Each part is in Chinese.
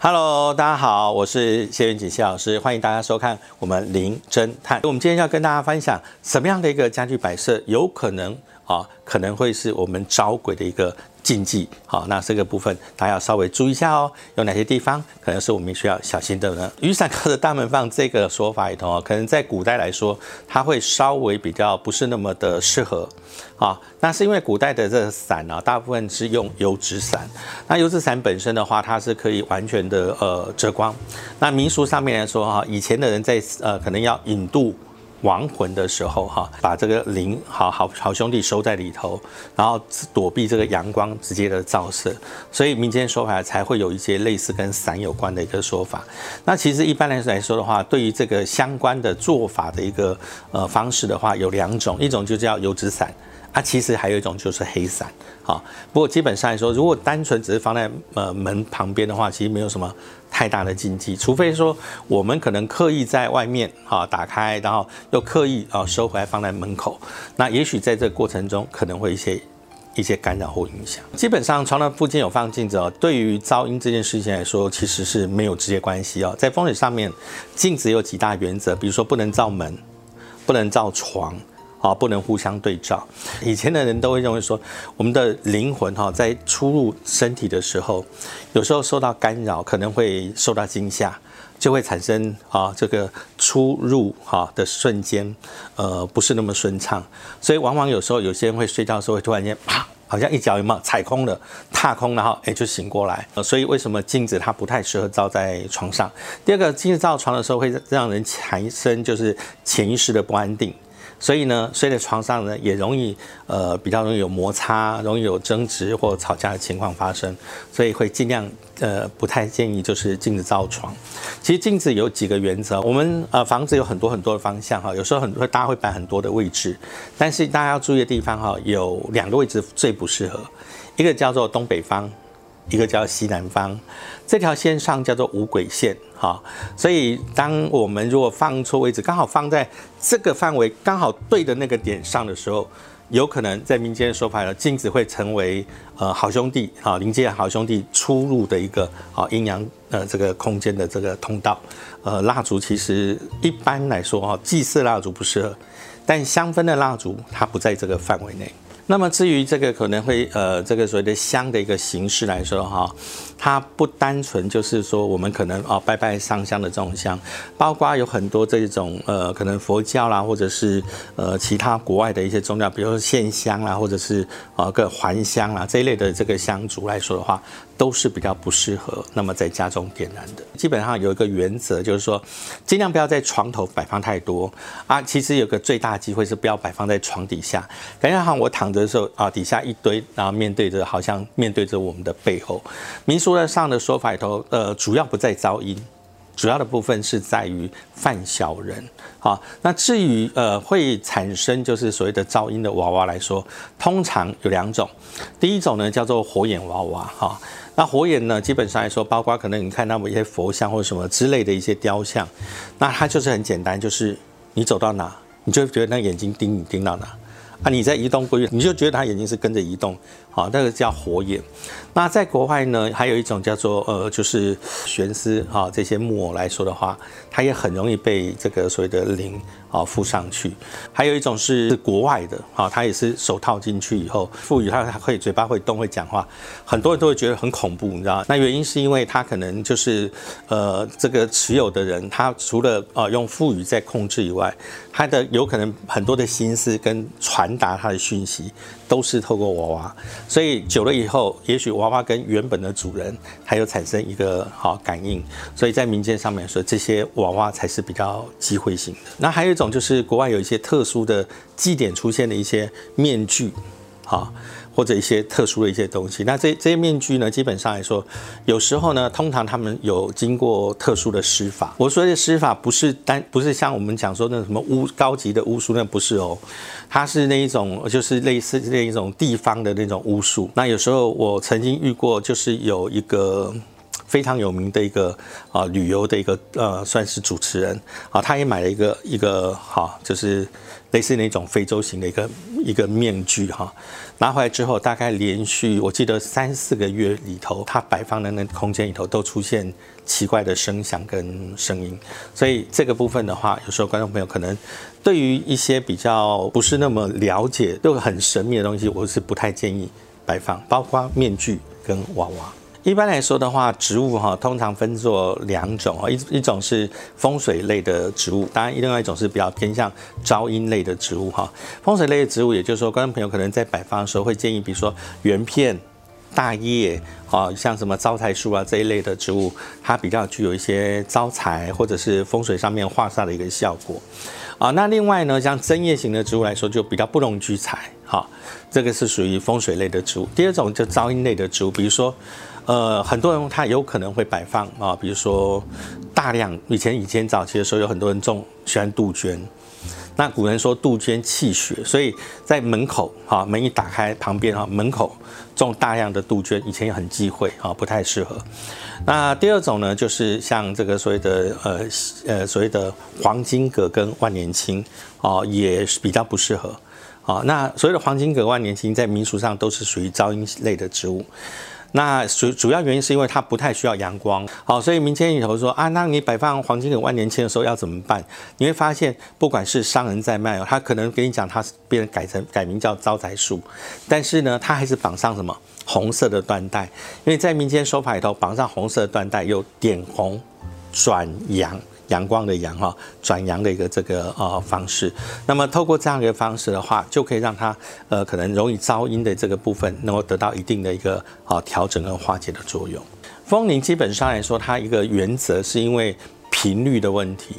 Hello，大家好，我是谢元锦谢老师，欢迎大家收看我们零侦探。我们今天要跟大家分享什么样的一个家具摆设有可能啊，可能会是我们招鬼的一个。禁忌，好，那这个部分大家要稍微注意一下哦。有哪些地方可能是我们需要小心的呢？雨伞靠着大门放这个说法里头哦，可能在古代来说，它会稍微比较不是那么的适合啊。那是因为古代的这个伞呢，大部分是用油纸伞。那油纸伞本身的话，它是可以完全的呃遮光。那民俗上面来说哈，以前的人在呃可能要引渡。亡魂的时候，哈，把这个灵好好好兄弟收在里头，然后躲避这个阳光直接的照射，所以民间说法才会有一些类似跟伞有关的一个说法。那其实一般来说来说的话，对于这个相关的做法的一个呃方式的话，有两种，一种就叫油纸伞。啊，其实还有一种就是黑伞，啊，不过基本上来说，如果单纯只是放在呃门旁边的话，其实没有什么太大的禁忌，除非说我们可能刻意在外面啊打开，然后又刻意啊收回来放在门口，那也许在这个过程中可能会一些一些干扰或影响。基本上床的附近有放镜子哦，对于噪音这件事情来说，其实是没有直接关系哦。在风水上面，镜子有几大原则，比如说不能照门，不能照床。啊，不能互相对照。以前的人都会认为说，我们的灵魂哈，在出入身体的时候，有时候受到干扰，可能会受到惊吓，就会产生啊，这个出入哈的瞬间，呃，不是那么顺畅。所以往往有时候有些人会睡觉的时候，会突然间啪，好像一脚有没有踩空了，踏空，然后哎就醒过来。所以为什么镜子它不太适合照在床上？第二个，镜子照床的时候会让人产生就是潜意识的不安定。所以呢，睡在床上呢，也容易呃比较容易有摩擦，容易有争执或吵架的情况发生，所以会尽量呃不太建议就是镜子照床。其实镜子有几个原则，我们呃房子有很多很多的方向哈，有时候很多大家会摆很多的位置，但是大家要注意的地方哈，有两个位置最不适合，一个叫做东北方。一个叫西南方，这条线上叫做五轨线，哈，所以当我们如果放错位置，刚好放在这个范围刚好对的那个点上的时候，有可能在民间的说法呢，镜子会成为呃好兄弟，哈，临界好兄弟出入的一个啊阴阳呃这个空间的这个通道，呃蜡烛其实一般来说哈，祭祀蜡烛不适合，但香氛的蜡烛它不在这个范围内。那么至于这个可能会呃这个所谓的香的一个形式来说哈，它不单纯就是说我们可能啊拜拜上香的这种香，包括有很多这种呃可能佛教啦，或者是呃其他国外的一些宗教，比如说线香啦，或者是啊个还香啦这一类的这个香烛来说的话。都是比较不适合，那么在家中点燃的。基本上有一个原则，就是说，尽量不要在床头摆放太多啊。其实有个最大机会是不要摆放在床底下，感觉好像我躺着的时候啊，底下一堆，然后面对着，好像面对着我们的背后。民俗的上的说法里头，呃，主要不在噪音，主要的部分是在于犯小人。好，那至于呃会产生就是所谓的噪音的娃娃来说，通常有两种，第一种呢叫做火眼娃娃，哈。那火眼呢？基本上来说，包括可能你看到某一些佛像或者什么之类的一些雕像，那它就是很简单，就是你走到哪，你就觉得那眼睛盯你盯到哪啊，你在移动过去，你就觉得它眼睛是跟着移动，好，那个叫火眼。那在国外呢，还有一种叫做呃，就是悬丝啊，这些木偶来说的话，它也很容易被这个所谓的灵。啊，附上去，还有一种是国外的，啊，它也是手套进去以后，赋予它，会嘴巴会动，会讲话，很多人都会觉得很恐怖，你知道那原因是因为它可能就是，呃，这个持有的人，他除了啊用赋予在控制以外，他的有可能很多的心思跟传传达他的讯息，都是透过娃娃，所以久了以后，也许娃娃跟原本的主人还有产生一个好感应，所以在民间上面说，这些娃娃才是比较机会性的。那还有一。种就是国外有一些特殊的祭典出现的一些面具，啊，或者一些特殊的一些东西。那这这些面具呢，基本上来说，有时候呢，通常他们有经过特殊的施法。我说的施法不是单不是像我们讲说那什么巫高级的巫术，那不是哦，它是那一种就是类似那一种地方的那种巫术。那有时候我曾经遇过，就是有一个非常有名的一个啊旅游的一个呃算是主持人啊，他也买了一个一个哈，就是类似那种非洲型的一个一个面具哈，拿回来之后，大概连续我记得三四个月里头，它摆放的那空间里头都出现奇怪的声响跟声音，所以这个部分的话，有时候观众朋友可能对于一些比较不是那么了解又很神秘的东西，我是不太建议摆放，包括面具跟娃娃。一般来说的话，植物哈通常分作两种啊，一一种是风水类的植物，当然另外一种是比较偏向招阴类的植物哈。风水类的植物，也就是说，观众朋友可能在摆放的时候会建议，比如说圆片、大叶啊，像什么招财树啊这一类的植物，它比较具有一些招财或者是风水上面化煞的一个效果啊。那另外呢，像针叶型的植物来说，就比较不容聚财哈，这个是属于风水类的植物。第二种就招阴类的植物，比如说。呃，很多人他有可能会摆放啊，比如说大量以前以前早期的时候，有很多人种喜欢杜鹃。那古人说杜鹃气血，所以在门口哈门一打开旁边哈门口种大量的杜鹃，以前也很忌讳啊，不太适合。那第二种呢，就是像这个所谓的呃呃所谓的黄金葛跟万年青啊，也是比较不适合啊。那所谓的黄金葛、万年青在民俗上都是属于噪音类的植物。那主主要原因是因为它不太需要阳光，好，所以民间里头说啊，那你摆放黄金葛万年青的时候要怎么办？你会发现，不管是商人在卖哦，他可能跟你讲他是别人改成改名叫招财树，但是呢，他还是绑上什么红色的缎带，因为在民间手法里头绑上红色的缎带有点红转阳。阳光的阳哈，转阳的一个这个呃方式，那么透过这样一个方式的话，就可以让它呃可能容易噪音的这个部分，能够得到一定的一个啊调整跟化解的作用。风铃基本上来说，它一个原则是因为频率的问题，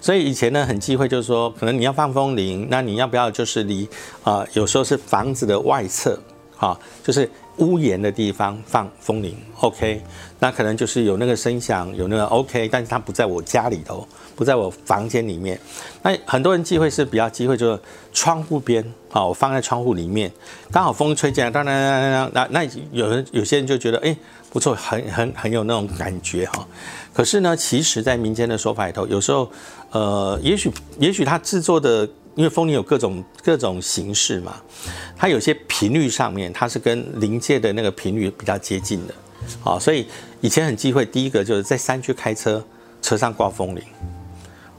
所以以前呢很忌讳，就是说可能你要放风铃，那你要不要就是离啊有时候是房子的外侧啊，就是。屋檐的地方放风铃，OK，那可能就是有那个声响，有那个 OK，但是它不在我家里头，不在我房间里面。那很多人忌讳是比较忌讳，就是窗户边啊，我放在窗户里面，刚好风吹进来，当然那那有人有些人就觉得，哎，不错，很很很有那种感觉哈。可是呢，其实在民间的说法里头，有时候，呃，也许也许它制作的。因为风铃有各种各种形式嘛，它有些频率上面它是跟临界的那个频率比较接近的，好，所以以前很忌讳。第一个就是在山区开车，车上挂风铃。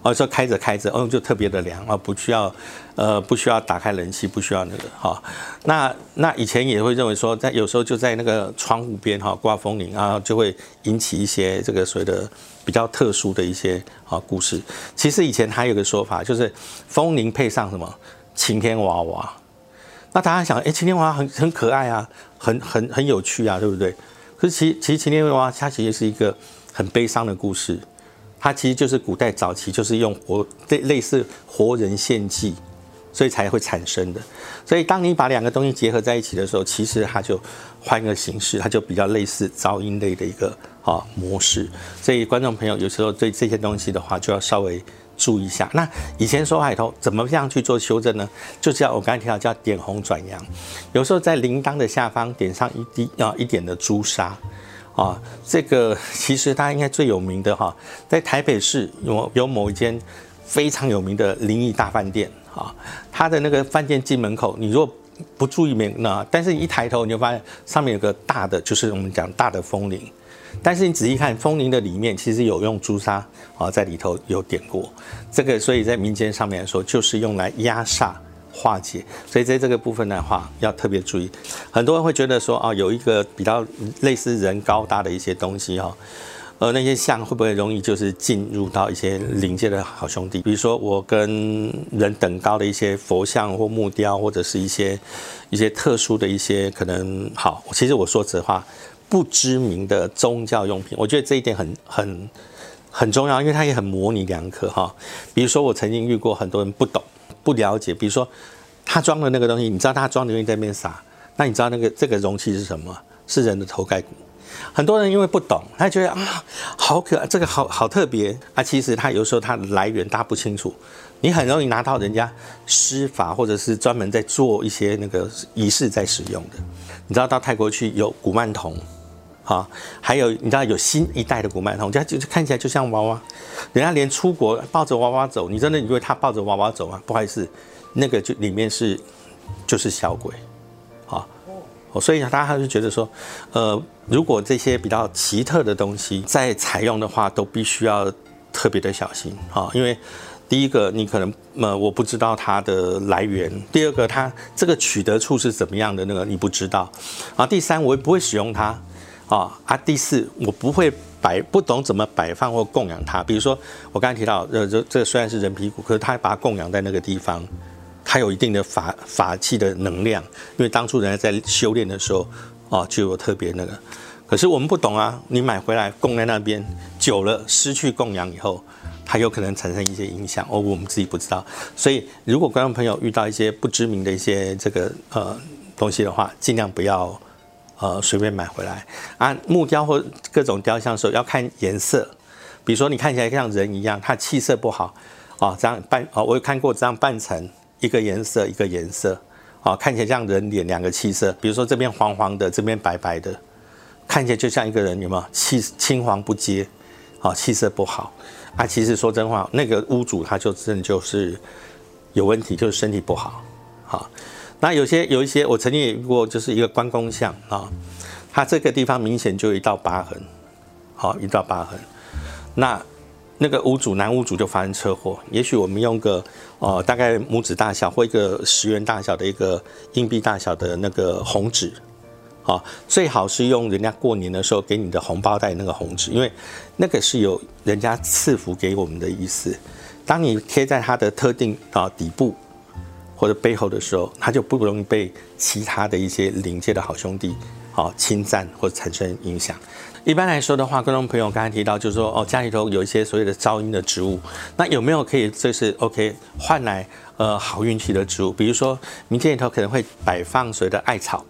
哦，说开着开着，哦，就特别的凉啊，不需要，呃，不需要打开冷气，不需要那个哈。那那以前也会认为说，在有时候就在那个窗户边哈挂风铃啊，就会引起一些这个所谓的比较特殊的一些啊故事。其实以前还有个说法，就是风铃配上什么晴天娃娃。那大家想，哎，晴天娃娃很很可爱啊，很很很有趣啊，对不对？可是其其实晴天娃娃它其实是一个很悲伤的故事。它其实就是古代早期就是用活类类似活人献祭，所以才会产生的。所以当你把两个东西结合在一起的时候，其实它就换个形式，它就比较类似噪音类的一个啊模式。所以观众朋友有时候对这些东西的话，就要稍微注意一下。那以前说海头怎么样去做修正呢？就叫我刚才提到叫点红转阳，有时候在铃铛的下方点上一滴啊一点的朱砂。啊，这个其实它应该最有名的哈，在台北市有有某一间非常有名的灵异大饭店啊，它的那个饭店进门口，你如果不注意没那，但是一抬头你就发现上面有个大的，就是我们讲大的风铃，但是你仔细看风铃的里面，其实有用朱砂啊在里头有点过，这个所以在民间上面来说，就是用来压煞。化解，所以在这个部分的话要特别注意。很多人会觉得说，哦，有一个比较类似人高大的一些东西哈，呃，那些像会不会容易就是进入到一些灵界的好兄弟？比如说我跟人等高的一些佛像或木雕，或者是一些一些特殊的一些可能好。其实我说实话，不知名的宗教用品，我觉得这一点很很很重要，因为它也很模棱两可哈。比如说我曾经遇过很多人不懂。不了解，比如说他装的那个东西，你知道他装的东西在那边撒，那你知道那个这个容器是什么？是人的头盖骨。很多人因为不懂，他觉得啊，好可爱，这个好好特别啊。其实他有时候它的来源大家不清楚，你很容易拿到人家施法或者是专门在做一些那个仪式在使用的。你知道到泰国去有古曼童。啊，还有你知道有新一代的古曼童，家就看起来就像娃娃，人家连出国抱着娃娃走，你真的以为他抱着娃娃走啊？不好意思，那个就里面是就是小鬼，啊，所以大家还是觉得说，呃，如果这些比较奇特的东西在采用的话，都必须要特别的小心啊，因为第一个你可能呃我不知道它的来源，第二个它这个取得处是怎么样的那个你不知道，啊，第三我也不会使用它。啊啊！第四，我不会摆，不懂怎么摆放或供养它。比如说，我刚才提到，呃，这这虽然是人皮骨，可是他把它供养在那个地方，它有一定的法法器的能量。因为当初人家在修炼的时候，啊，就有特别那个。可是我们不懂啊，你买回来供在那边，久了失去供养以后，它有可能产生一些影响，哦，我们自己不知道。所以，如果观众朋友遇到一些不知名的一些这个呃东西的话，尽量不要。呃，随便买回来啊，木雕或各种雕像的时候要看颜色，比如说你看起来像人一样，它气色不好啊，这样扮哦，我有看过这样扮成一个颜色一个颜色啊，看起来像人脸两个气色，比如说这边黄黄的，这边白白的，看起来就像一个人，有没有气青黄不接啊，气色不好啊，其实说真话，那个屋主他就真的就是有问题，就是身体不好，好。那有些有一些，我曾经也遇过，就是一个关公像啊，它这个地方明显就有一道疤痕，好一道疤痕。那那个屋主男屋主就发生车祸，也许我们用个呃大概拇指大小或一个十元大小的一个硬币大小的那个红纸，啊，最好是用人家过年的时候给你的红包袋那个红纸，因为那个是有人家赐福给我们的意思。当你贴在它的特定啊底部。或者背后的时候，他就不容易被其他的一些临界的好兄弟好侵占或产生影响。一般来说的话，观众朋友刚才提到，就是说哦，家里头有一些所谓的噪音的植物，那有没有可以就是 OK 换来呃好运气的植物？比如说，民间里头可能会摆放所谓的艾草。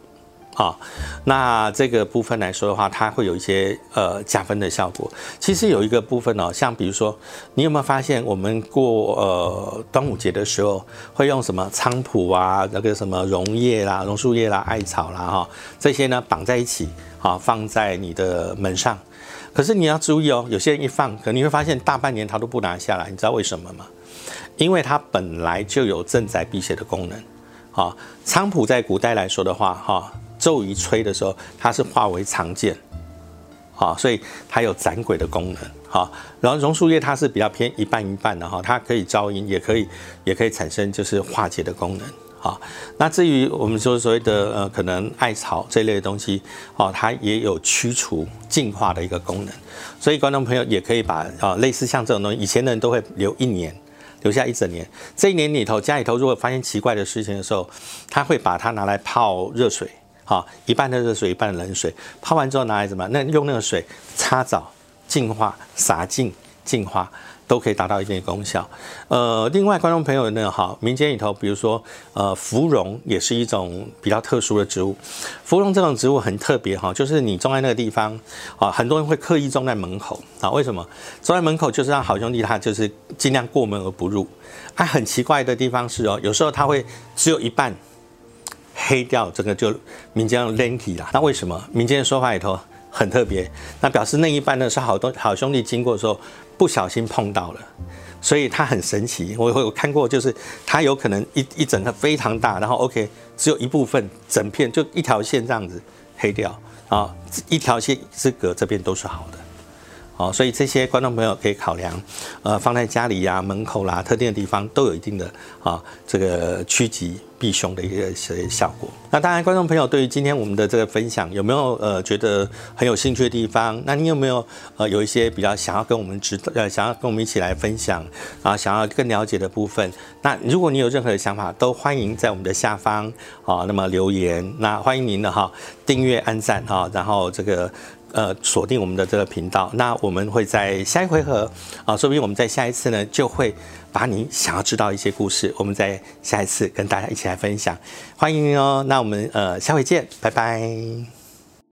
好，那这个部分来说的话，它会有一些呃加分的效果。其实有一个部分哦，像比如说，你有没有发现我们过呃端午节的时候会用什么菖蒲啊，那个什么榕叶啦、榕树叶啦、艾草啦哈，这些呢绑在一起啊，放在你的门上。可是你要注意哦，有些人一放，可能你会发现大半年他都不拿下来，你知道为什么吗？因为它本来就有镇宅辟邪的功能。啊，菖蒲在古代来说的话，哈。骤一吹的时候，它是化为长剑，好，所以它有斩鬼的功能，好。然后榕树叶它是比较偏一半一半的哈，它可以招阴，也可以也可以产生就是化解的功能，好。那至于我们说所谓的呃可能艾草这类的东西，哦，它也有驱除净化的一个功能，所以观众朋友也可以把啊类似像这种东西，以前的人都会留一年，留下一整年，这一年里头家里头如果发现奇怪的事情的时候，他会把它拿来泡热水。好，一半的热水，一半的冷水，泡完之后拿来怎么？那用那个水擦澡、净化、洒净、净化，都可以达到一定的功效。呃，另外观众朋友呢，哈，民间里头，比如说，呃，芙蓉也是一种比较特殊的植物。芙蓉这种植物很特别哈，就是你种在那个地方，啊，很多人会刻意种在门口啊。为什么？种在门口就是让好兄弟他就是尽量过门而不入。它很奇怪的地方是哦，有时候它会只有一半。黑掉这个就民间用 lanky 啦，那为什么民间的说法里头很特别？那表示那一半呢是好多好兄弟经过的时候不小心碰到了，所以它很神奇。我我看过，就是它有可能一一整个非常大，然后 OK 只有一部分整片就一条线这样子黑掉啊，一条线之隔这边都是好的。哦，所以这些观众朋友可以考量，呃，放在家里呀、门口啦、特定的地方都有一定的啊，这个趋吉避凶的一个些效果。那当然，观众朋友对于今天我们的这个分享有没有呃觉得很有兴趣的地方？那你有没有呃有一些比较想要跟我们知呃想要跟我们一起来分享啊，想要更了解的部分？那如果你有任何的想法，都欢迎在我们的下方啊，那么留言。那欢迎您的哈订阅、按赞哈，然后这个。呃，锁定我们的这个频道，那我们会在下一回合啊，说不定我们在下一次呢，就会把你想要知道一些故事，我们在下一次跟大家一起来分享，欢迎哦。那我们呃，下回见，拜拜。